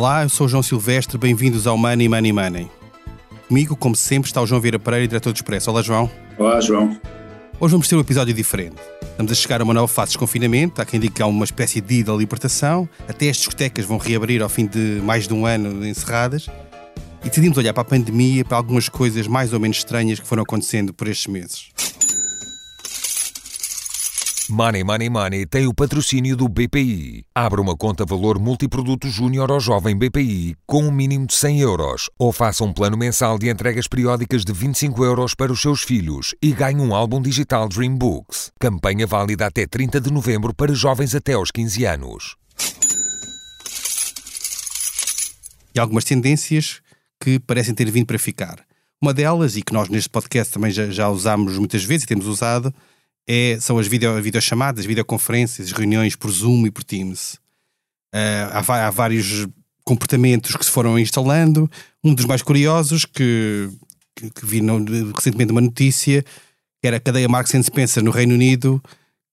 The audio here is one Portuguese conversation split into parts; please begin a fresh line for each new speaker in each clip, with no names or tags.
Olá, eu sou o João Silvestre, bem-vindos ao Money Money Money. Comigo, como sempre, está o João Vieira Pereira, diretor do Expresso. Olá, João.
Olá, João.
Hoje vamos ter um episódio diferente. Estamos a chegar a uma nova fase de desconfinamento, há quem diga que há uma espécie de ida à libertação, até as discotecas vão reabrir ao fim de mais de um ano encerradas, e decidimos olhar para a pandemia, para algumas coisas mais ou menos estranhas que foram acontecendo por estes meses.
Money Money Money tem o patrocínio do BPI. Abra uma conta valor multiproduto júnior ao jovem BPI com um mínimo de 100 euros ou faça um plano mensal de entregas periódicas de 25 euros para os seus filhos e ganhe um álbum digital Dream Books. Campanha válida até 30 de novembro para jovens até aos 15 anos.
E algumas tendências que parecem ter vindo para ficar. Uma delas, e que nós neste podcast também já, já usámos muitas vezes e temos usado, é, são as video, videochamadas, videoconferências, reuniões por Zoom e por Teams. Uh, há, há, vários comportamentos que se foram instalando. Um dos mais curiosos, que, que, que vi no, recentemente uma notícia, era a cadeia Marks Spencer no Reino Unido,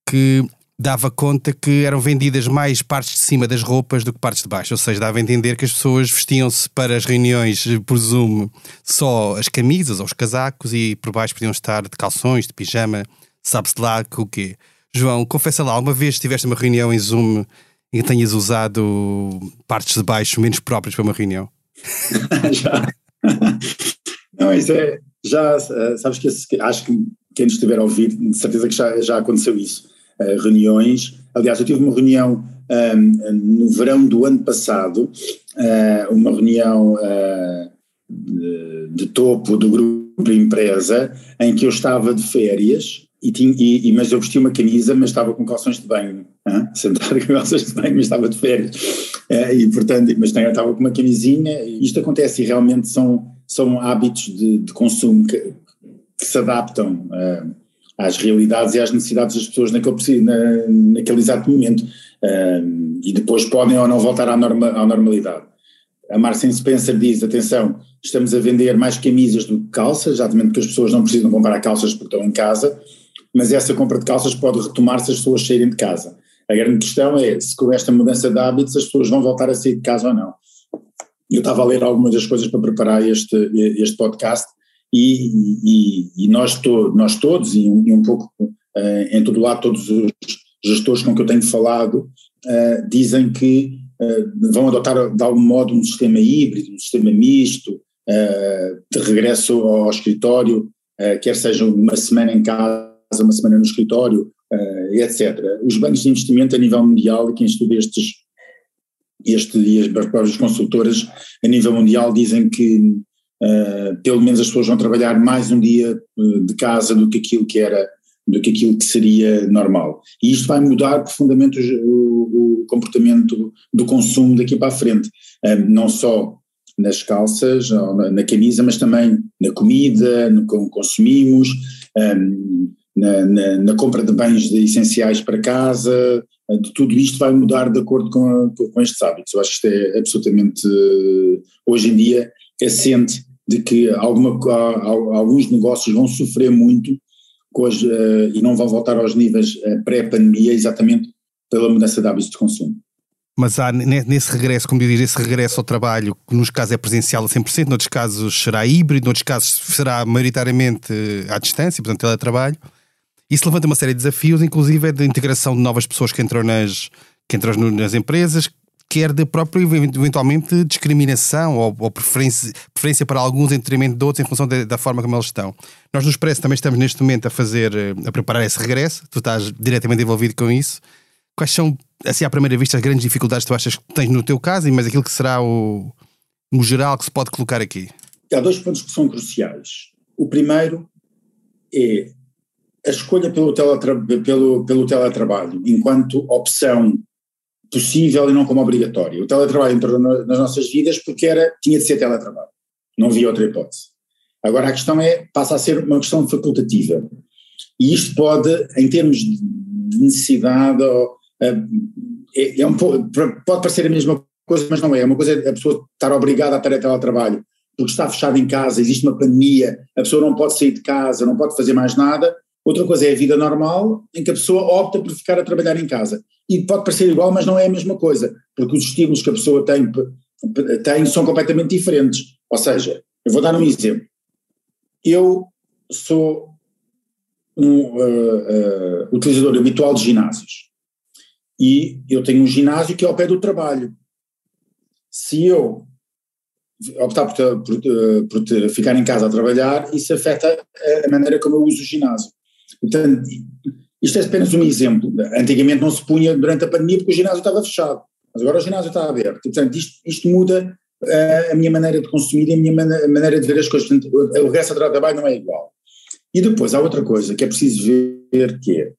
que dava conta que eram vendidas mais partes de cima das roupas do que partes de baixo. Ou seja, dava a entender que as pessoas vestiam-se para as reuniões, por Zoom, só as camisas ou os casacos e por baixo podiam estar de calções, de pijama sabe-se lá que o quê. João, confessa lá, alguma vez tiveste uma reunião em Zoom e tenhas usado partes de baixo menos próprias para uma reunião?
já. Não, isso é. Já, eh, sabes que esse, acho que quem nos estiver a ouvir, de certeza que já, já aconteceu isso. Uh, reuniões. Aliás, eu tive uma reunião um, ehm, no verão do ano passado, uh, uma reunião uh, de, de topo do grupo de empresa, em que eu estava de férias e tinha, e, e, mas eu vestia uma camisa, mas estava com calções de banho, hein? sentado com calções de banho, mas estava de férias, é, e portanto, mas estava com uma camisinha, isto acontece e realmente são, são hábitos de, de consumo que, que, se adaptam uh, às realidades e às necessidades das pessoas naquele, na, naquele exato momento, uh, e depois podem ou não voltar à, norma, à normalidade. A Marcin Spencer diz, atenção, estamos a vender mais camisas do que calças, exatamente porque as pessoas não precisam comprar calças porque estão em casa, mas essa compra de calças pode retomar se as pessoas saírem de casa. A grande questão é se com esta mudança de hábitos as pessoas vão voltar a sair de casa ou não. Eu estava a ler algumas das coisas para preparar este, este podcast e, e, e nós, to, nós todos, e um, e um pouco uh, em todo lado, todos os gestores com que eu tenho falado, uh, dizem que uh, vão adotar de algum modo um sistema híbrido, um sistema misto, de regresso ao escritório, quer seja uma semana em casa uma semana no escritório, uh, etc. Os bancos de investimento a nível mundial, e quem estuda estes, este, e as próprias consultoras a nível mundial dizem que uh, pelo menos as pessoas vão trabalhar mais um dia uh, de casa do que aquilo que era do que aquilo que seria normal. E isto vai mudar profundamente o, o comportamento do consumo daqui para a frente, não só nas calças, na, na, camisa, mas também na comida, no que consumimos, um, na, na, na, compra de bens essenciais para casa, de tudo isto vai mudar de acordo com, com estes hábitos. Eu acho que isto é absolutamente, hoje em dia, assente de que alguma, alguns negócios vão sofrer muito as, e não vão voltar aos níveis pré-pandemia exatamente pela mudança de hábitos de consumo.
Mas há nesse regresso, como diz, esse regresso ao trabalho, que nos casos é presencial a 100%, noutros casos será híbrido, noutros casos será maioritariamente à distância, portanto teletrabalho. Isso levanta uma série de desafios, inclusive é de integração de novas pessoas que entram nas, que entram nas empresas, quer de própria, eventualmente, discriminação ou, ou preferência, preferência para alguns em detrimento de outros em função de, da forma como eles estão. Nós no Expresso também estamos neste momento a fazer, a preparar esse regresso, tu estás diretamente envolvido com isso. Quais são, assim à primeira vista, as grandes dificuldades que tu achas que tens no teu caso, mas aquilo que será o, o geral que se pode colocar aqui?
Há dois pontos que são cruciais. O primeiro é a escolha pelo, teletra pelo, pelo teletrabalho enquanto opção possível e não como obrigatória. O teletrabalho entrou nas nossas vidas porque era, tinha de ser teletrabalho, não havia outra hipótese. Agora a questão é, passa a ser uma questão facultativa. E isto pode, em termos de necessidade, é, é um pode parecer a mesma coisa, mas não é. É uma coisa é a pessoa estar obrigada a ter a teletrabalho porque está fechada em casa, existe uma pandemia, a pessoa não pode sair de casa, não pode fazer mais nada, Outra coisa é a vida normal, em que a pessoa opta por ficar a trabalhar em casa. E pode parecer igual, mas não é a mesma coisa, porque os estímulos que a pessoa tem têm são completamente diferentes. Ou seja, eu vou dar um exemplo. Eu sou um uh, uh, utilizador habitual de ginásios e eu tenho um ginásio que é ao pé do trabalho. Se eu optar por, por, por, ficar em casa a trabalhar, isso afeta a maneira como eu uso o ginásio. Portanto, isto é apenas um exemplo. Antigamente não se punha durante a pandemia porque o ginásio estava fechado, mas agora o ginásio está aberto. Portanto, isto, isto muda uh, a minha maneira de consumir e a minha maneira de ver as coisas. Portanto, o regresso ao trabalho não é igual. E depois há outra coisa que é preciso ver que é,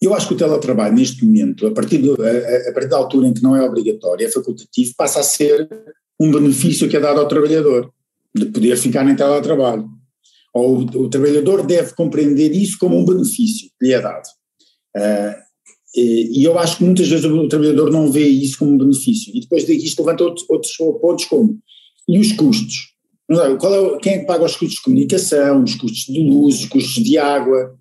eu acho que o teletrabalho neste momento, a partir, do, a, a partir da altura em que não é obrigatório, é facultativo, passa a ser um benefício que é dado ao trabalhador, de poder ficar em teletrabalho. Ou o, trabalhador deve compreender isso como um benefício que lhe é dado. Uh, e, eu acho que muitas vezes o, trabalhador não vê isso como um benefício. E depois isto levanta outros, outros pontos como, e os custos? Qual é, quem é que paga os custos de comunicação, os custos de luz, os custos de água?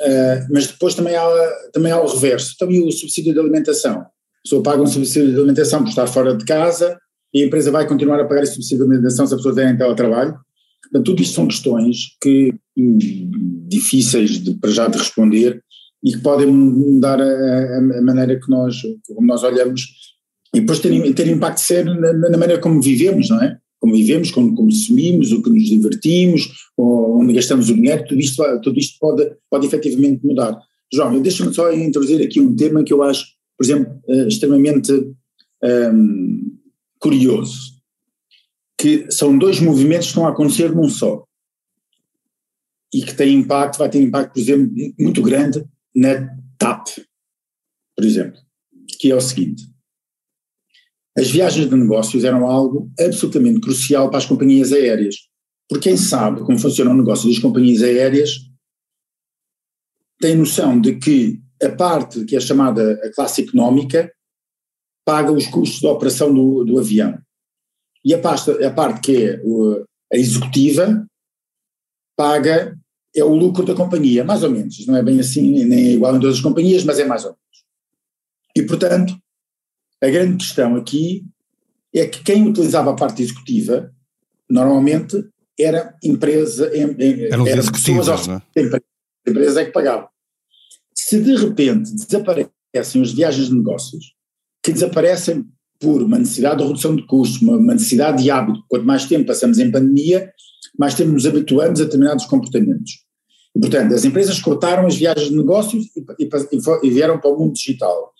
Uh, mas depois também há, também há o reverso, também o subsídio de alimentação. A pessoa paga um subsídio de alimentação por estar fora de casa e a empresa vai continuar a pagar esse subsídio de alimentação se a pessoa tem em teletrabalho. Portanto, tudo isto são questões que hum, difíceis de, para já de responder e que podem mudar a, a, maneira que nós, como nós olhamos e depois ter, ter impacto sério na, na maneira como vivemos, não é? como vivemos, como consumimos, o que nos divertimos, onde gastamos o dinheiro, tudo isto, tudo isto pode, pode efetivamente mudar. João, deixa-me só introduzir aqui um tema que eu acho, por exemplo, uh, extremamente um, curioso, que são dois movimentos que estão a acontecer num só. E que tem impacto, vai ter impacto, por exemplo, muito grande na TAP, por exemplo, que é o seguinte, as viagens de negócios eram algo absolutamente crucial para as companhias aéreas, porque quem sabe como funciona o negócio das companhias aéreas tem noção de que a parte que é chamada a classe económica paga os custos de operação do, do avião. E a parte, a parte que é a executiva paga é o lucro da companhia, mais ou menos. Não é bem assim, nem é igual em todas as companhias, mas é mais ou menos. E, portanto, a grande questão aqui é que quem utilizava a parte executiva, normalmente, era empresa.
Eram era executivos, não é?
A empresa é que pagava. Se de repente desaparecem as viagens de negócios, que desaparecem por uma necessidade de redução de custos, uma, necessidade de hábito, quanto mais tempo passamos em pandemia, mais tempo nos habituamos a determinados comportamentos. E, portanto, as empresas cortaram as viagens de negócios e, e, e vieram para o mundo digital.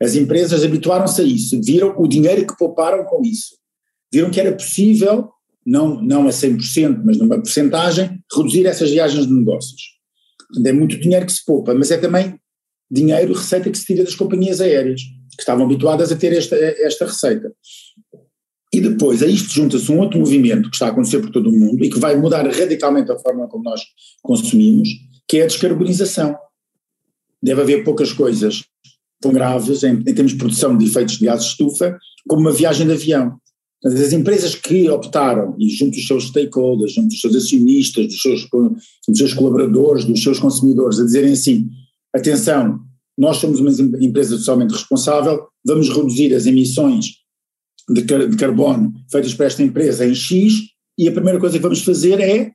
As empresas habituaram-se a isso, viram o dinheiro que pouparam com isso. Viram que era possível, não, não a 100%, mas numa porcentagem, reduzir essas viagens de negócios. Portanto, é muito dinheiro que se poupa, mas é também dinheiro, receita que se tira das companhias aéreas, que estavam habituadas a ter esta, esta receita. E depois a isto junta-se um outro movimento que está a acontecer por todo o mundo e que vai mudar radicalmente a forma como nós consumimos, que é a descarbonização. Deve haver poucas coisas tão graves em, em termos de produção de efeitos de gases de estufa como uma viagem de avião. As empresas que optaram, e junto dos seus stakeholders, junto dos seus acionistas, dos seus, dos seus colaboradores, dos seus consumidores, a dizerem assim: atenção, nós somos uma empresa socialmente responsável, vamos reduzir as emissões de, car de carbono feitas para esta empresa em X, e a primeira coisa que vamos fazer é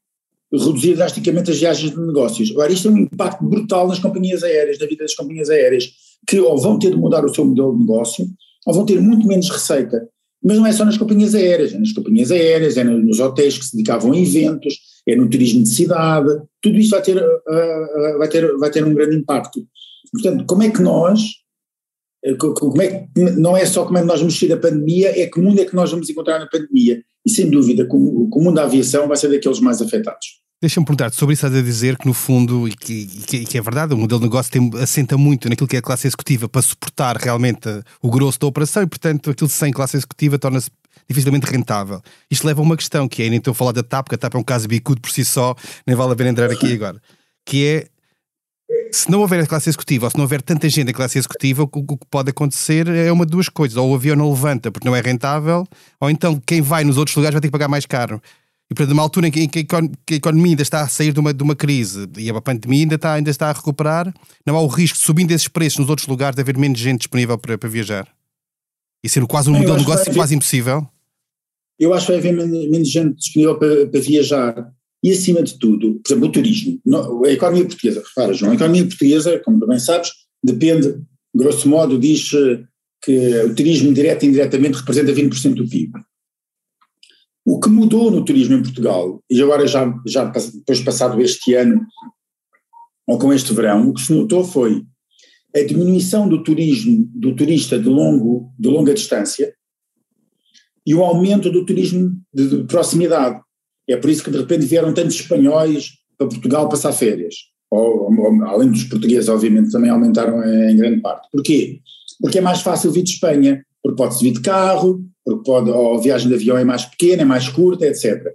reduzir drasticamente as viagens de negócios. Agora, isto tem um impacto brutal nas companhias aéreas, na vida das companhias aéreas, que ou vão ter de mudar o seu modelo de negócio, ou vão ter muito menos receita. Mas não é só nas companhias aéreas, é nas companhias aéreas, é nos hotéis que se dedicavam a eventos, é no turismo de cidade, tudo isso vai ter, uh, vai ter, vai ter um grande impacto. Portanto, como é que nós, eh, como é que, não é só como é que nós vamos sair da pandemia, é que mundo é que nós vamos encontrar na pandemia. E sem dúvida, o, o mundo da aviação vai ser daqueles mais afetados.
Deixa-me perguntar sobre isso, estás a dizer que no fundo, e que, e que, é verdade, o modelo de negócio tem, assenta muito naquilo que é a classe executiva para suportar realmente o grosso da operação e, portanto, aquilo sem classe executiva torna-se dificilmente rentável. Isto leva a uma questão que é, nem estou a falar da TAP, porque a TAP é um caso bicudo por si só, nem vale a pena entrar aqui agora, que é se não houver a classe executiva ou se não houver tanta gente em classe executiva, o, que pode acontecer é uma de duas coisas. Ou o avião não levanta porque não é rentável, ou então quem vai nos outros lugares vai ter que pagar mais caro. E portanto, numa altura em que, a economia ainda está a sair de uma, de uma crise e a pandemia ainda está, ainda está a recuperar, não há o risco de subindo esses preços nos outros lugares de haver menos gente disponível para, para viajar? E ser quase um modelo de negócio quase impossível?
Eu acho que vai haver menos gente disponível para, para, viajar. E acima de tudo, por exemplo, o turismo. A economia portuguesa, repara, João, a economia portuguesa, como também sabes, depende, grosso modo, diz que o turismo direto e indiretamente representa 20% do PIB. O que mudou no turismo em Portugal, e agora já, já depois passado este ano, ou com este verão, o que se notou foi a diminuição do turismo, do turista de, longo, de longa distância e o aumento do turismo de, de proximidade. É por isso que de repente vieram tantos espanhóis para Portugal passar férias. Ou, ou, além dos portugueses, obviamente, também aumentaram em grande parte. Porquê? Porque é mais fácil vir de Espanha, porque pode-se vir de carro, porque pode, ou a viagem de avião é mais pequena, é mais curta, etc.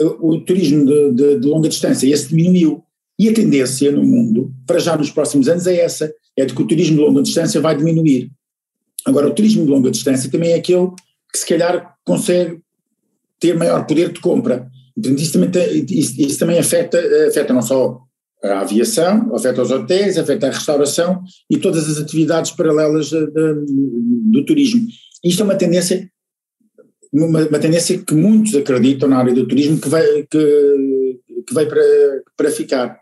O, o turismo de, de, de, longa distância, esse diminuiu. E a tendência no mundo, para já nos próximos anos, é essa, é de que o turismo de longa distância vai diminuir. Agora, o turismo de longa distância também é aquele que se calhar consegue ter maior poder de compra. Portanto, isso também, tem, isso, isso também afeta, afeta não só a aviação, afeta os hotéis, afeta a restauração e todas as atividades paralelas de, de, do turismo. Isto é uma tendência, uma, uma, tendência que muitos acreditam na área do turismo que vai, que, que vai para, para ficar.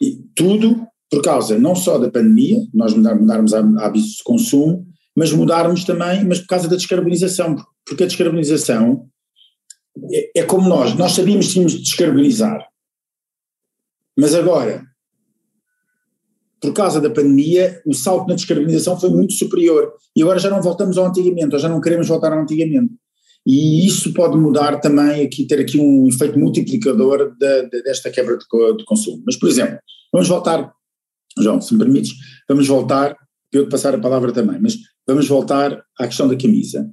E tudo por causa não só da pandemia, nós mudarmos hábitos de consumo, mas mudarmos também, mas por causa da descarbonização, porque a descarbonização é, é como nós, nós sabíamos que tínhamos de descarbonizar, mas agora, por causa da pandemia, o salto na descarbonização foi muito superior. E agora já não voltamos ao antigamente, ou já não queremos voltar ao antigamente. E isso pode mudar também, aqui, ter aqui um efeito multiplicador desta quebra de, de, consumo. Mas, por exemplo, vamos voltar, João, se me permites, vamos voltar, eu te passar a palavra também, mas vamos voltar à questão da camisa.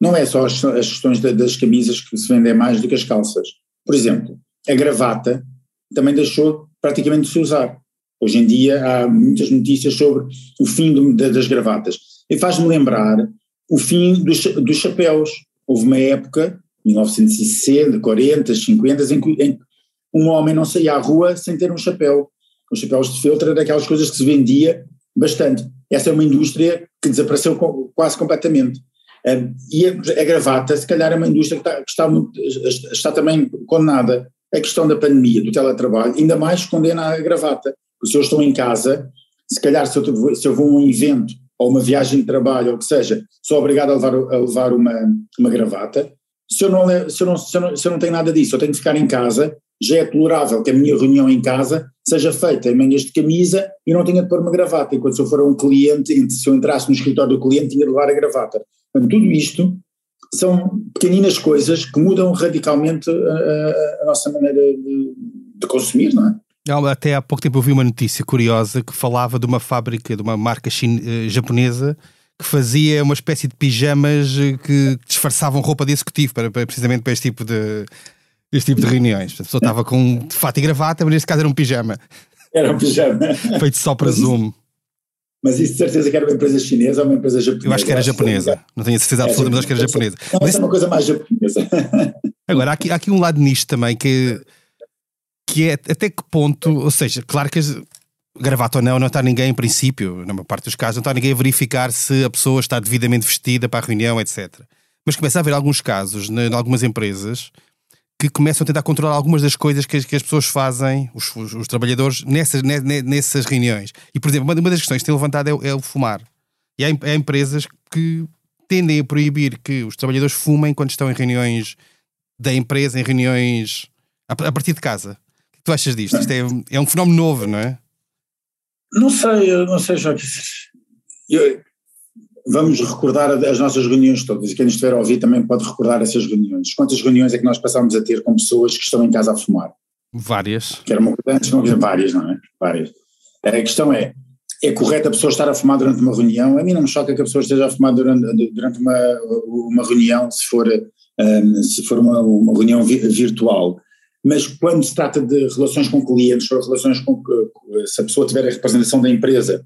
Não é só as, questões das camisas que se vendem mais do que as calças. Por exemplo, a gravata também deixou praticamente de se usar. Hoje em dia há muitas notícias sobre o fim de, das gravatas. E faz-me lembrar o fim dos, dos chapéus. Houve uma época, 1960, 40, 50, em que, em um homem não saía à rua sem ter um chapéu. Os chapéus de feltro era daquelas coisas que se vendia bastante. Essa é uma indústria que desapareceu quase completamente. E a, a, gravata, se calhar, é uma indústria que está, que está, muito, está também condenada a questão da pandemia, do teletrabalho, ainda mais condena a gravata. Se eu estou em casa, se calhar se eu, se eu vou a um evento ou uma viagem de trabalho, ou o que seja, sou obrigado a levar, a levar uma, uma gravata. Se eu, não, se, eu não, se, eu não, se eu não tenho nada disso, eu tenho que ficar em casa, já é tolerável que a minha reunião em casa seja feita em manhas de camisa e não tenha de pôr uma gravata, enquanto se eu for a um cliente, se eu entrasse no escritório do cliente, tinha de levar a gravata. Portanto, tudo isto são pequeninas coisas que mudam radicalmente a, a nossa maneira de, de, consumir, não é?
Até há pouco tempo eu vi uma notícia curiosa que falava de uma fábrica, de uma marca chine, eh, japonesa que fazia uma espécie de pijamas eh, que disfarçavam roupa de executivo para, para precisamente para este tipo de, este tipo de reuniões. A pessoa estava com fato e gravata, mas neste caso era um pijama.
Era um pijama.
Feito só para Zoom.
Mas isso de certeza que era uma empresa chinesa ou uma empresa japonesa?
Eu acho que era japonesa. Não tenho certeza é absoluta, mas acho que era japonesa.
Não, mas isso é uma coisa mais japonesa.
Agora, há aqui, há aqui um lado nisto também que, que é até que ponto, ou seja, claro que gravata ou não, não está ninguém, em princípio, na maior parte dos casos, não está ninguém a verificar se a pessoa está devidamente vestida para a reunião, etc. Mas começa a haver alguns casos, em algumas empresas, que começam a tentar controlar algumas das coisas que as, que as pessoas fazem, os, os, os trabalhadores, nessas, nessas reuniões. E, por exemplo, uma, das questões que tem levantado é, é, o fumar. E há, há, empresas que tendem a proibir que os trabalhadores fumem quando estão em reuniões da empresa, em reuniões a, a partir de casa. O que tu achas disto? Isto é, é um fenómeno novo, não é?
Não sei, não sei, Joaquim. Eu, vamos recordar as nossas reuniões todas, e quem estiver a ouvir também pode recordar essas reuniões. Quantas reuniões é que nós passámos a ter com pessoas que estão em casa a fumar?
Várias.
Que era uma coisa antes, várias, não é? Várias. A questão é, é correto a pessoa estar a fumar durante uma reunião? A mim não me choca que a pessoa esteja a fumar durante, durante uma, uma reunião, se for, um, se for uma, uma reunião virtual. Mas quando se trata de relações com clientes ou relações com, se a pessoa tiver a representação da empresa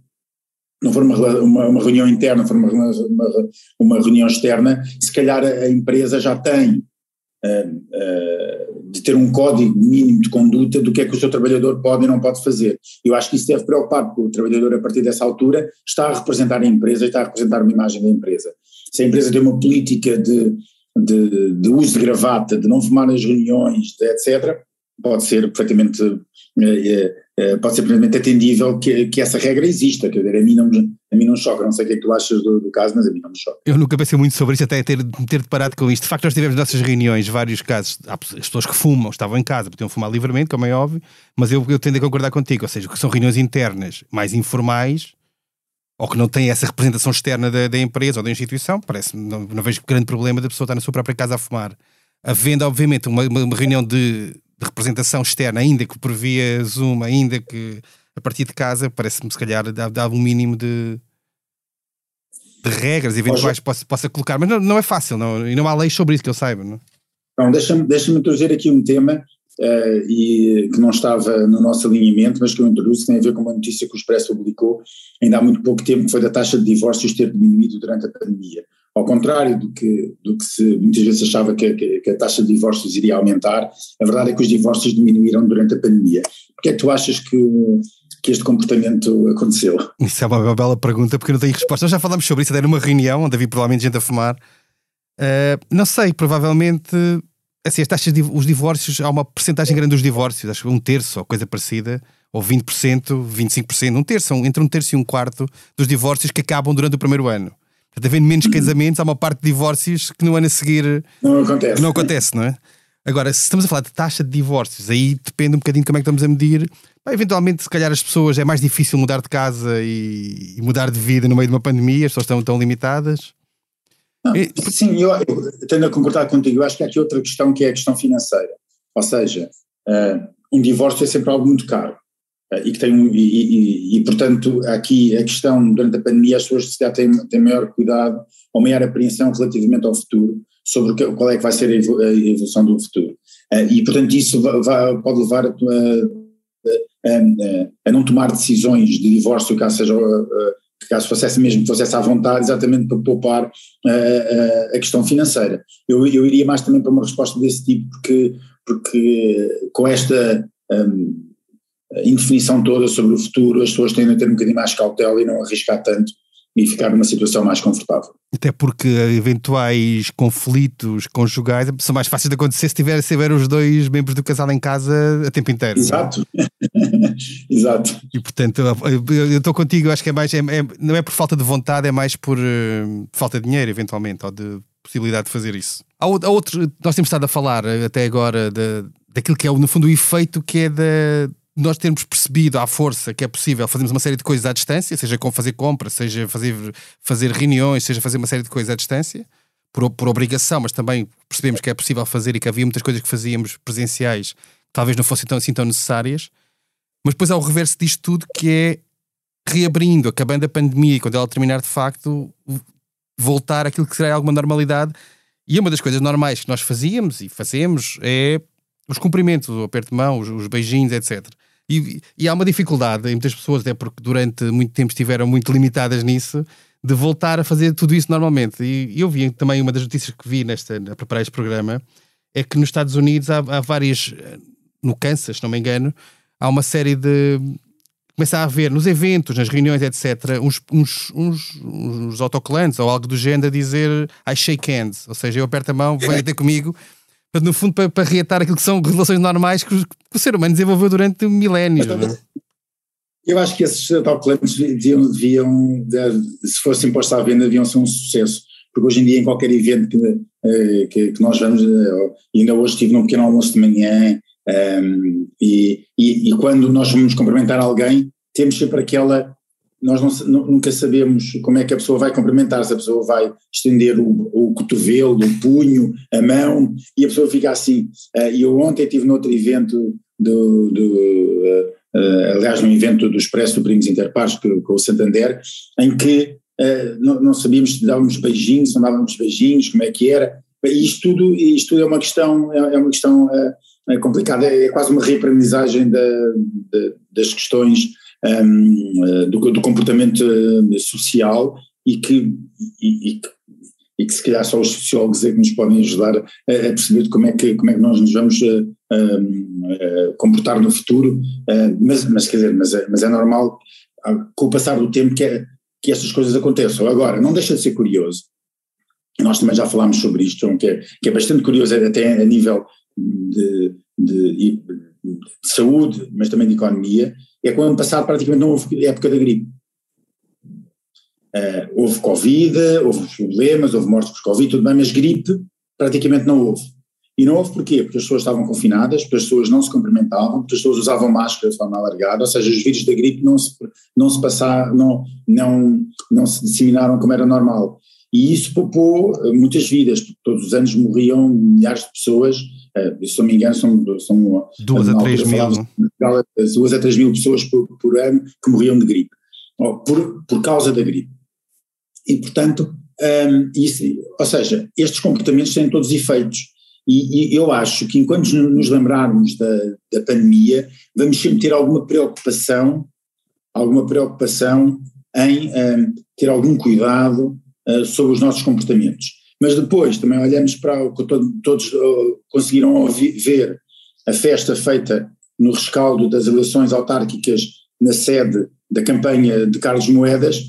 não for uma, uma, uma, reunião interna, for uma, uma, uma, reunião externa, se calhar a empresa já tem uh, uh, de ter um código mínimo de conduta do que é que o seu trabalhador pode e não pode fazer. Eu acho que isso deve preocupar, porque o trabalhador, a partir dessa altura, está a representar a empresa, está a representar uma imagem da empresa. se a empresa tem uma política de, de, de uso de gravata, de não fumar nas reuniões, de, etc., pode ser perfeitamente eh, eh, pode ser perfeitamente atendível que, que essa regra exista, quer dizer, a mim não, a mim não choca, não sei o que é que tu achas do, do caso, mas a mim não me choca.
Eu nunca pensei muito sobre isso, até ter, ter deparado com isto. De facto, nós tivemos nossas reuniões vários casos, as pessoas que fumam estavam em casa, podiam fumar livremente, como é óbvio, mas eu, eu tendo a concordar contigo, ou seja, que são reuniões internas mais informais, ou que não têm essa representação externa da, da empresa ou da instituição, parece não, não vejo grande problema da pessoa estar na sua própria casa a fumar. Havendo, obviamente, uma, uma reunião de de representação externa, ainda que por via Zoom, ainda que a partir de casa, parece-me se calhar dá, dá um mínimo de, de regras eventuais que possa, possa colocar, mas não, não, é fácil, não, e não há leis sobre isso que eu saiba. Não,
não deixa-me deixa trazer aqui um tema uh, e, que não estava no nosso alinhamento, mas que eu introduzo, que tem a ver com uma notícia que o Expresso publicou ainda há muito pouco tempo, que foi da taxa de divórcios ter diminuído durante a pandemia. Ao contrário do que, do que se muitas vezes achava que, que, que, a taxa de divórcios iria aumentar, a verdade é que os divórcios diminuíram durante a pandemia. Porquê é que tu achas que, que este comportamento aconteceu?
Isso é uma bela pergunta, porque não tenho resposta. Nós já falámos sobre isso, até numa reunião onde havia provavelmente gente a fumar. Uh, não sei, provavelmente assim, as taxas de, os divórcios, há uma porcentagem grande dos divórcios, acho que um terço ou coisa parecida, ou 20%, 25%, um terço, entre um terço e um quarto dos divórcios que acabam durante o primeiro ano. Portanto, havendo menos casamentos, há uma parte de divórcios que no ano a seguir
não acontece,
não, acontece, não é? Agora, se estamos a falar de taxa de divórcios, aí depende um bocadinho de como é que estamos a medir. Bem, eventualmente, se calhar as pessoas é mais difícil mudar de casa e, e mudar de vida no meio de uma pandemia, as pessoas estão tão limitadas.
Não, e, sim, eu, eu tendo a concordar contigo, eu acho que há aqui outra questão que é a questão financeira. Ou seja, uh, um divórcio é sempre algo muito caro. Eh, e que tem e, e, e, portanto aqui a questão durante a pandemia as pessoas se têm, têm maior cuidado ou maior apreensão relativamente ao futuro sobre qual é que vai ser a evolução do futuro. Uh, e portanto isso vai, pode levar a, a, a, a, não tomar decisões de divórcio caso seja uh, caso fosse mesmo fosse à vontade exatamente para poupar a questão financeira. Eu, eu iria mais também para uma resposta desse tipo porque porque com esta um, indefinição toda sobre o futuro, as pessoas tendem a ter um bocadinho mais cautela e não arriscar tanto e ficar numa situação mais confortável.
Até porque eventuais conflitos conjugais são mais fáceis de acontecer se tiver, se tiver os dois membros do casal em casa a tempo inteiro.
Exato, exato.
E portanto, eu estou contigo, acho que é mais, é, é, não é por falta de vontade, é mais por uh, falta de dinheiro, eventualmente, ou de possibilidade de fazer isso. Há, há outro, nós temos estado a falar eh, até agora de, daquilo que é, no fundo, o efeito que é da nós termos percebido à força que é possível fazermos uma série de coisas à distância, seja como fazer compras, seja fazer, fazer reuniões, seja fazer uma série de coisas à distância, por, por obrigação, mas também percebemos que é possível fazer e que havia muitas coisas que fazíamos presenciais que talvez não fossem tão, assim tão necessárias. Mas depois há o reverso disto tudo que é reabrindo, acabando a pandemia e quando ela terminar de facto, voltar àquilo que será alguma normalidade. E uma das coisas normais que nós fazíamos e fazemos é os cumprimentos, o aperto de mão, os, os beijinhos, etc. E, e, há uma dificuldade em muitas pessoas, até porque durante muito tempo estiveram muito limitadas nisso, de voltar a fazer tudo isso normalmente. E, e eu vi também uma das notícias que vi nesta, a preparar este programa, é que nos Estados Unidos há, há várias, no Kansas, se não me engano, há uma série de. Começa a haver nos eventos, nas reuniões, etc., uns, uns, uns, uns autocolantes ou algo do género a dizer I shake hands, ou seja, eu aperto a mão, venha ter comigo no fundo, para, para reatar aquilo que são relações normais que, o ser humano desenvolveu durante milénios. É?
Eu acho que esses autocolantes deviam, deviam, se fossem postos à venda, deviam ser um sucesso. Porque hoje em dia, em qualquer evento que, eh, que, que nós vamos, eh, ainda hoje estive num pequeno almoço de manhã, um, ehm, e, e, e, quando nós vamos cumprimentar alguém, temos sempre aquela nós não, nunca sabemos como é que a pessoa vai cumprimentar, se a pessoa vai estender o, o cotovelo, o punho, a mão, e a pessoa fica assim. Uh, e eu ontem estive noutro evento, do, do uh, uh, aliás, num evento do Expresso do Primos Interpares com, o Santander, em que não, não, sabíamos se dávamos beijinhos, se não dávamos beijinhos, como é que era. E isto tudo, isto tudo é uma questão, é, é uma questão é complicada, é quase uma reaprendizagem da, da, das questões um, eh, do, do, comportamento eh, social e que, e, e, e, que se calhar só os sociólogos é que nos podem ajudar a, a perceber como é, que, como é que nós nos vamos uh, uh, comportar no futuro, mas, mas quer dizer, mas é, mas é normal ah, com o passar do tempo que, é, que estas coisas aconteçam. Agora, não deixa de ser curioso. Nós também já falámos sobre isto, que é, que é bastante curioso, até a nível de, de, de, saúde, mas também de economia, é que o ano passado praticamente não houve época da gripe. Uh, houve Covid, houve problemas, houve mortes por Covid, tudo bem, mas gripe praticamente não houve. E não houve porquê? Porque as pessoas estavam confinadas, as pessoas não se cumprimentavam, as pessoas usavam máscara de forma alargada, ou seja, os vírus da gripe não se, não se passaram, não, não, não se disseminaram como era normal. E isso poupou muitas vidas, porque todos os anos morriam milhares de pessoas, se não me engano são, são
duas a três mil,
duas a mil pessoas por, por ano que morriam de gripe, por, por causa da gripe. E, portanto, um, isso, ou seja, estes comportamentos têm todos efeitos. E, e, eu acho que enquanto nos lembrarmos da, da pandemia, vamos sempre ter alguma preocupação, alguma preocupação em um, ter algum cuidado uh, sobre os nossos comportamentos. Mas depois também olhamos para o que todos uh, conseguiram ouvir, ver a festa feita no rescaldo das eleições autárquicas na sede da campanha de Carlos Moedas,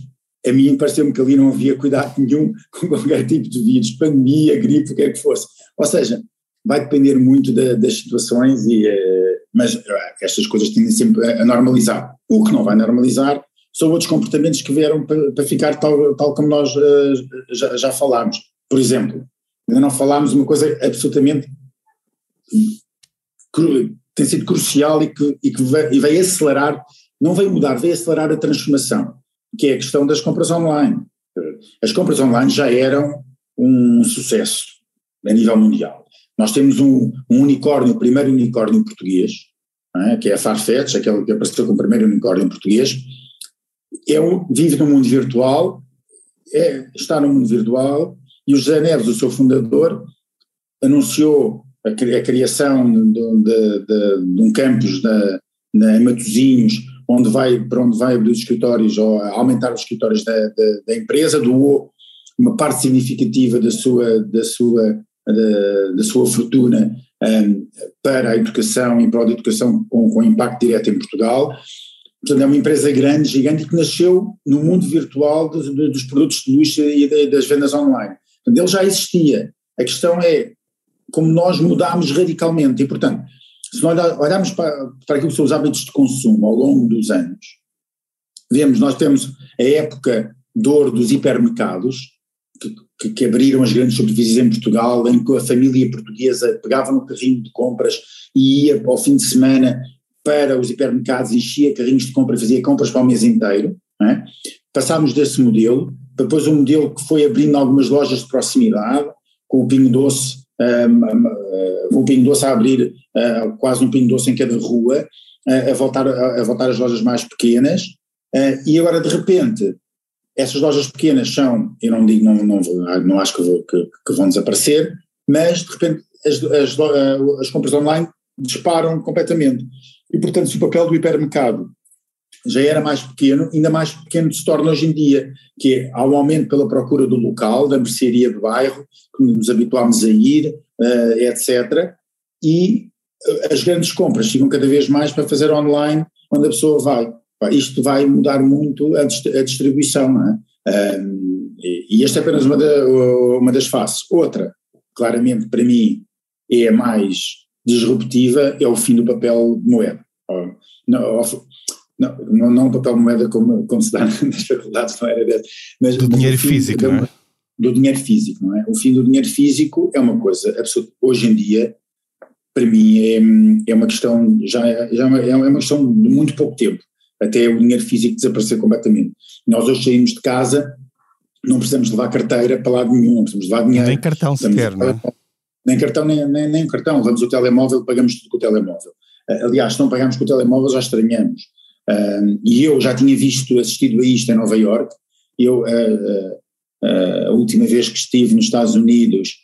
a mim pareceu-me que ali não havia cuidado nenhum com qualquer tipo de vírus, pandemia, gripe, o que é que fosse. Ou seja, vai depender muito da, das situações, e, uh, mas uh, estas coisas tendem sempre a, normalizar. O que não vai normalizar são outros comportamentos que vieram para, para ficar tal, tal como nós uh, já, já falámos. Por exemplo, ainda não falámos uma coisa absolutamente tem sido crucial e que, e que e vai acelerar, não vai mudar, vai acelerar a transformação que é a questão das compras online. As compras online já eram um sucesso a nível mundial. Nós temos um, um unicórnio, o primeiro unicórnio português, é? que é a Farfetch, aquele que apareceu como primeiro unicórnio português, é um, vive no mundo virtual, é, está no mundo virtual, e o José Neves, o seu fundador, anunciou a, criação de, de, de, de um campus na, na, em Matosinhos, onde vai, para onde vai abrir os escritórios ou aumentar os escritórios da, da, da empresa, doou uma parte significativa da sua, da sua, da, da sua fortuna um, para a educação e para a educação com, com impacto direto em Portugal. Portanto, é uma empresa grande, gigante, que nasceu no mundo virtual de, dos produtos de luxo e das vendas online. Ele já existia. A questão é como nós mudámos radicalmente e, portanto, se nós olharmos para, para aquilo que são os hábitos de consumo ao longo dos anos, vemos, nós temos a época de ouro dos hipermercados, que, que, que, abriram as grandes superfícies em Portugal, em que a família portuguesa pegava no carrinho de compras e ia ao fim de semana para os hipermercados, enchia carrinhos de compra, fazia compras para o mês inteiro. É? Passámos desse modelo, depois um modelo que foi abrindo algumas lojas de proximidade, com o Pinho Doce um, um Pingo Doce a abrir uh, quase um Pingo Doce em cada rua, uh, a, voltar, a, a, voltar às lojas mais pequenas, uh, e agora de repente essas lojas pequenas são, eu não digo, não, não, não acho que, vou, que, que, vão desaparecer, mas de repente as, as, as compras online disparam completamente. E portanto se o papel do hipermercado já era mais pequeno, ainda mais pequeno se torna hoje em dia, que é, há um aumento pela procura do local, da mercearia do bairro, que nos habituámos a ir, uh, etc. E uh, as grandes compras chegam cada vez mais para fazer online, onde a pessoa vai. Isto vai mudar muito a, distribuição, não é? E esta é apenas uma, da, uma das faces. Outra, claramente para mim, é a mais disruptiva, é o fim do papel moeda. Não, não, não o papel moeda como, como se dá nas faculdades, não era desse, mas
do dinheiro físico, não é?
Do dinheiro físico, não é? O fim do dinheiro físico é uma coisa absoluta. Hoje em dia, para mim, é, é uma questão, já, já é uma, é uma questão de muito pouco tempo, até o dinheiro físico desaparecer completamente. Nós hoje saímos de casa, não precisamos levar carteira para lado nenhum, não precisamos levar dinheiro.
Nem cartão sequer, não é?
Nem cartão, nem, nem, nem cartão, levamos o telemóvel, pagamos tudo com o telemóvel. Aliás, se não pagamos com o telemóvel já estranhamos e eu já tinha visto, assistido a isto em Nova York, eu, uh, uh, a última vez que estive nos Estados Unidos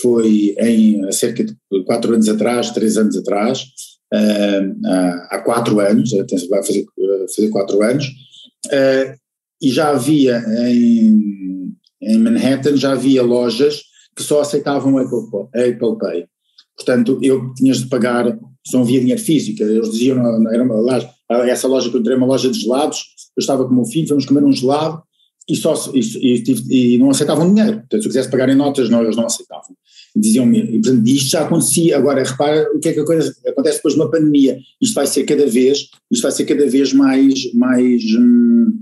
foi em, cerca de quatro anos atrás, três anos atrás, há quatro anos, vai fazer, fazer quatro anos, e já havia em, em Manhattan, já havia lojas que só aceitavam Apple, Apple Pay. Portanto, eu tinhas de pagar, não havia dinheiro físico, eles diziam, era uma, essa loja que eu entrei, uma loja de gelados, eu estava com o meu filho, fomos comer um gelado, e, só, e, e, e, não aceitavam dinheiro. Portanto, se eu quisesse pagar em notas, não, eles não aceitavam. Diziam-me, e portanto, isto já acontecia, agora repara o que é que acontece, acontece depois de uma pandemia, isto vai ser cada vez, isto vai ser cada vez mais, mais hum,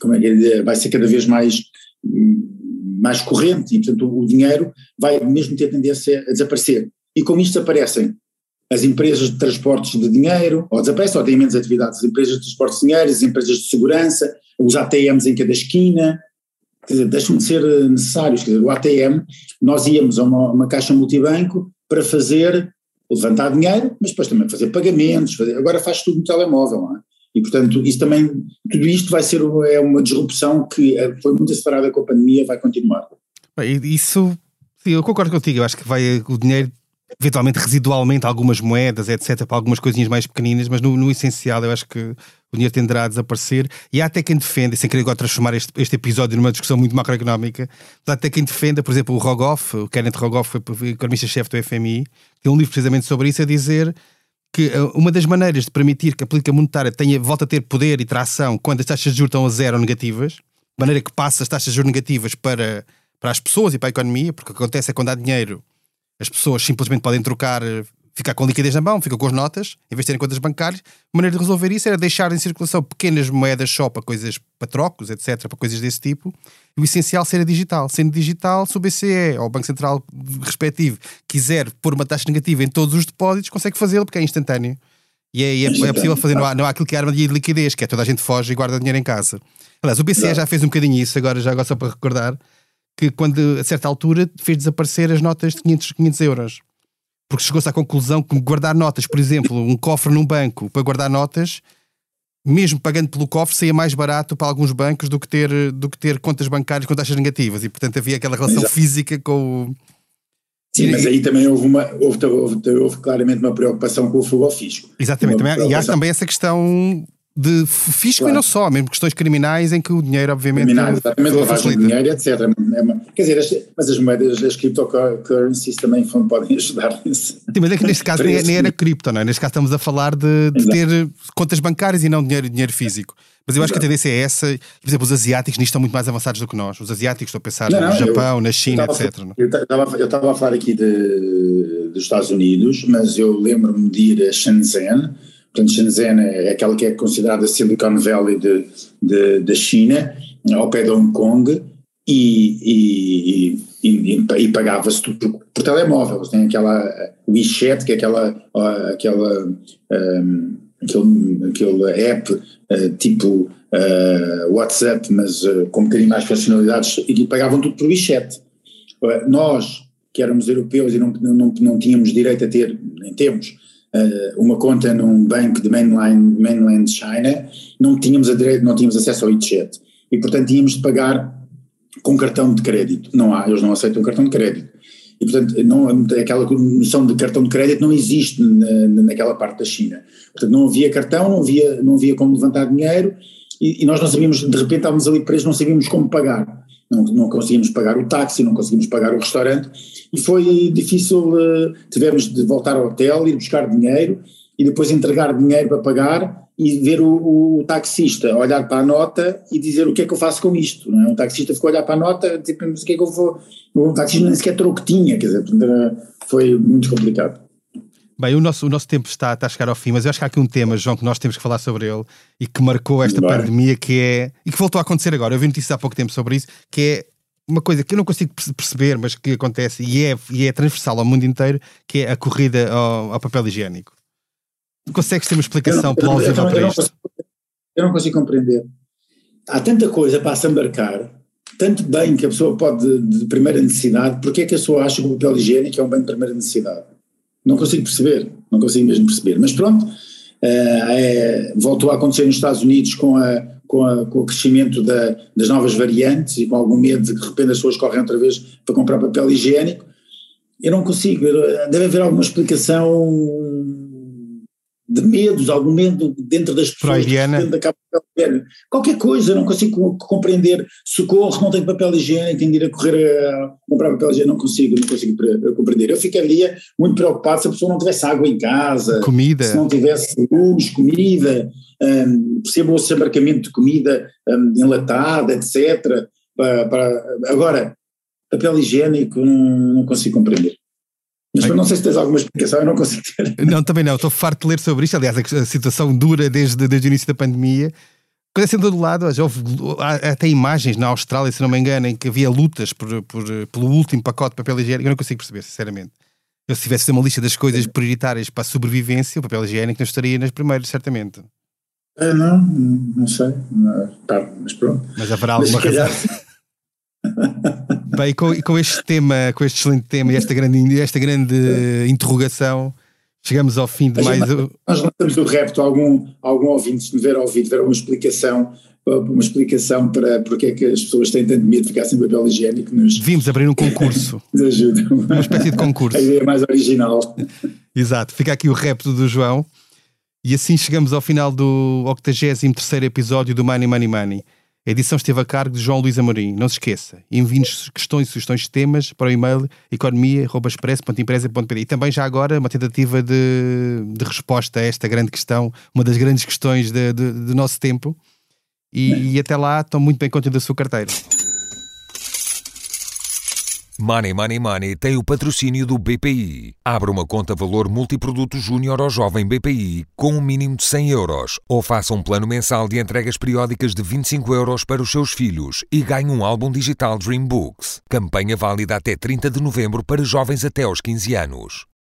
como é que é, vai ser cada vez mais, hum, mais corrente e portanto o, dinheiro vai mesmo ter tendência a desaparecer. E como isto aparecem as empresas de transportes de dinheiro, ou desaparecem ou têm menos atividades, as empresas de transportes de dinheiro, as empresas de segurança, os ATMs em cada esquina, quer dizer, deixam de ser necessários, quer dizer, o ATM, nós íamos a uma, uma caixa multibanco para fazer, levantar dinheiro, mas depois também fazer pagamentos, fazer, agora faz tudo no telemóvel, não é? E portanto, isso também, tudo isto vai ser é uma disrupção que eh, foi muito acelerada com a pandemia, vai continuar.
Isso, sim, eu concordo contigo, eu acho que vai, o dinheiro eventualmente residualmente algumas moedas, etc., para algumas coisinhas mais pequeninas, mas no, no, essencial eu acho que o dinheiro tenderá a desaparecer. E há até quem defenda, sem querer agora transformar este, este episódio numa discussão muito macroeconómica, há até quem defenda, por exemplo, o Rogoff, o Kenneth Rogoff foi economista-chefe do FMI, tem um livro precisamente sobre isso, a dizer que eh, uma das maneiras de permitir que a política monetária tenha, volta a ter poder e tração quando as taxas de juros estão a zero ou negativas, de maneira que passa as taxas de juros negativas para, para as pessoas e para a economia, porque o que acontece é que quando há dinheiro as pessoas simplesmente podem trocar, eh, ficar com liquidez na mão, ficam com as notas, em vez de terem contas bancárias. A maneira de resolver isso era deixar em circulação pequenas moedas só para coisas, para trocos, etc., para coisas desse tipo. E o essencial seria digital. Sendo digital, se o BCE ou o Banco Central respectivo quiser pôr uma taxa negativa em todos os depósitos, consegue fazê-lo porque é instantâneo. E é, é, é possível fazer, não há, não há aquilo que é arma de liquidez, que é toda a gente foge e guarda dinheiro em casa. Aliás, o BCE já fez um bocadinho isso, agora já agora só para recordar, que quando a certa altura fez desaparecer as notas de 500, 500 euros. Porque chegou-se à conclusão que guardar notas, por exemplo, um cofre num banco para guardar notas, mesmo pagando pelo cofre, saía mais barato para alguns bancos do que ter, do que ter contas bancárias com taxas negativas. E, portanto, havia aquela relação Exato. física com o.
Sim, mas aí também houve, uma, houve, houve, houve claramente uma preocupação com o fogo ao fisco.
Exatamente, também, e há também essa questão de fisco claro. e não só, mesmo questões criminais em que o dinheiro, obviamente. Criminais,
exatamente, lavagem de dinheiro, etc. É uma, quer dizer, as, mas as moedas, as cryptocurrencies também podem ajudar nisso.
Sim, mas é que neste caso nem, nem, era cripto, não é? Neste caso estamos a falar de, de ter contas bancárias e não dinheiro, dinheiro físico. Mas eu acho Exato. que a tendência é essa. Por exemplo, os asiáticos nisto estão muito mais avançados do que nós. Os asiáticos, estou a pensar não, no não, Japão, eu, na China,
eu
etc.
Eu estava a falar aqui de, dos Estados Unidos, mas eu lembro-me de ir a Shenzhen Portanto, Shenzhen é aquela que é considerada Silicon Valley de, de, da China, ao pé de Hong Kong, e, e, e, e pagava-se tudo por, por telemóvel. Tem aquela WeChat, que é aquela, aquela um, aquele, aquele app uh, tipo uh, WhatsApp, mas uh, com um bocadinho mais funcionalidades, e pagavam tudo por WeChat. nós, que éramos europeus e não, não, não tínhamos direito a ter, nem temos, uma conta num banco de mainland, mainland China, não tínhamos, a direito, não tínhamos acesso ao WeChat. E, portanto, tínhamos de pagar com cartão de crédito. Não há, eles não aceitam cartão de crédito. E, portanto, não, aquela noção de cartão de crédito não existe na, naquela parte da China. Portanto, não havia cartão, não havia, não havia como levantar dinheiro e, e nós não sabíamos, de repente estávamos ali presos, não sabíamos como pagar. Não, não conseguimos pagar o táxi, não conseguimos pagar o restaurante e foi difícil, uh, tivemos de voltar ao hotel, ir buscar dinheiro e depois entregar dinheiro para pagar e ver o, o, taxista olhar para a nota e dizer o que é que eu faço com isto, não é? O taxista ficou a olhar para a nota, tipo, o que é que eu vou, o taxista nem sequer troco tinha, quer dizer, foi muito complicado.
Bem, o nosso, o nosso tempo está, está a chegar ao fim, mas eu acho que há aqui um tema, João, que nós temos que falar sobre ele e que marcou esta Bem. pandemia, que é. e que voltou a acontecer agora. Eu vi notícias há pouco tempo sobre isso, que é uma coisa que eu não consigo perceber, mas que acontece e é, e é transversal ao mundo inteiro, que é a corrida ao, ao papel higiênico. Consegues ter uma explicação plausível para isto?
Eu não consigo compreender. Há tanta coisa para se embarcar, tanto bem que a pessoa pode de primeira necessidade, porque é que a pessoa acha que o papel higiênico é um bem de primeira necessidade? Não consigo perceber, não consigo mesmo perceber. Mas pronto, é, voltou a acontecer nos Estados Unidos com a, com, a, com o crescimento da, das novas variantes e com algum medo de que de repente as pessoas correm outra vez para comprar papel higiênico. Eu não consigo, deve haver alguma explicação de medos, algum medo dentro das pessoas
Freudiana.
que papel higiênico. Qualquer coisa, não consigo compreender. Socorro, não tenho papel higiênico, tenho de ir a correr a comprar papel higiênico, não consigo, não consigo compreender. Eu ficaria muito preocupado se a pessoa não tivesse água em casa,
comida.
se não tivesse luz, comida, um, percebo o desembarcamento de comida um, enlatada, etc. Para, para, agora, papel higiênico não, não consigo compreender. Mas não sei se tens alguma explicação, eu não consigo ter.
Não, também não, estou farto de ler sobre isto. Aliás, a situação dura desde, desde o início da pandemia. Acontece em todo lado, houve há até imagens na Austrália, se não me engano, em que havia lutas por, por, pelo último pacote de papel higiênico. Eu não consigo perceber, sinceramente. Eu, se tivesse uma lista das coisas prioritárias para a sobrevivência, o papel higiênico não estaria nas primeiras, certamente.
Ah, não, não sei. Não, tá, mas pronto.
Mas haverá alguma mas, razão. Bem, com, com este tema, com este excelente tema e esta grande, esta grande interrogação, chegamos ao fim de mais.
Nós, lançamos do repto algum, algum ouvinte, se me ver ouvir, tiver uma explicação uma explicação para porque é que as pessoas têm tanto medo de ficar sem papel higiênico. Nos...
Vimos abrir um concurso.
Nos ajuda.
Uma espécie de concurso.
A ideia mais original.
Exato. Fica aqui o repto do João. E assim chegamos ao final do 83 episódio do Money Money Money. A edição esteve a cargo de João Luís Amorim. Não se esqueça, envie-nos questões e sugestões de temas para o e-mail economia.express.empresa.pt. E também já agora uma tentativa de, de, resposta a esta grande questão, uma das grandes questões do nosso tempo. E, e até lá, estou muito bem contente da sua carteira.
Money Money Money tem o patrocínio do BPI. Abra uma conta valor multiproduto júnior ao jovem BPI com um mínimo de 100 euros ou faça um plano mensal de entregas periódicas de 25 euros para os seus filhos e ganhe um álbum digital Dream Books. Campanha válida até 30 de novembro para jovens até aos 15 anos.